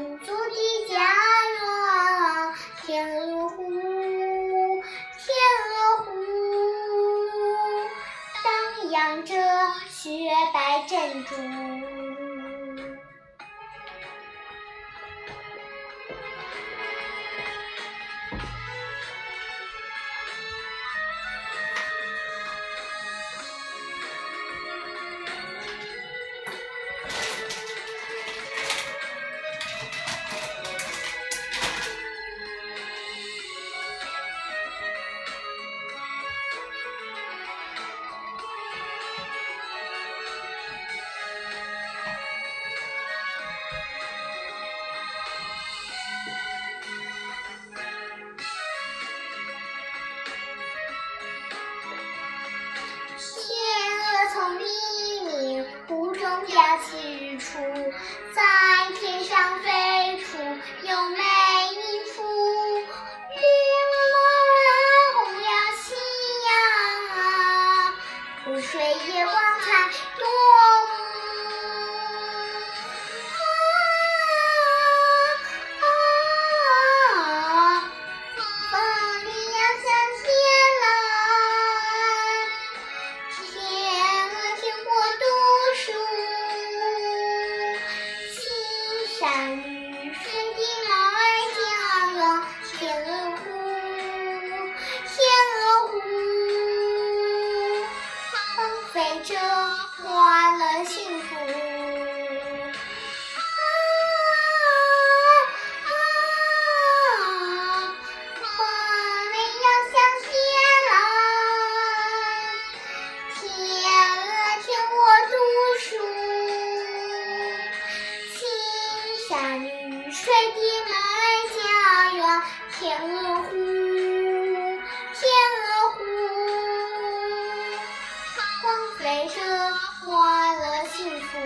民族的家园，天鹅湖，天鹅湖，荡漾着雪白珍珠。起日出，在天上飞出优美音符。玲珑染红了夕阳啊，湖水也光彩夺山绿水的梦儿家园，天鹅湖，天鹅湖，放飞着欢乐幸福。天鹅湖天鹅湖。光飞着换了幸福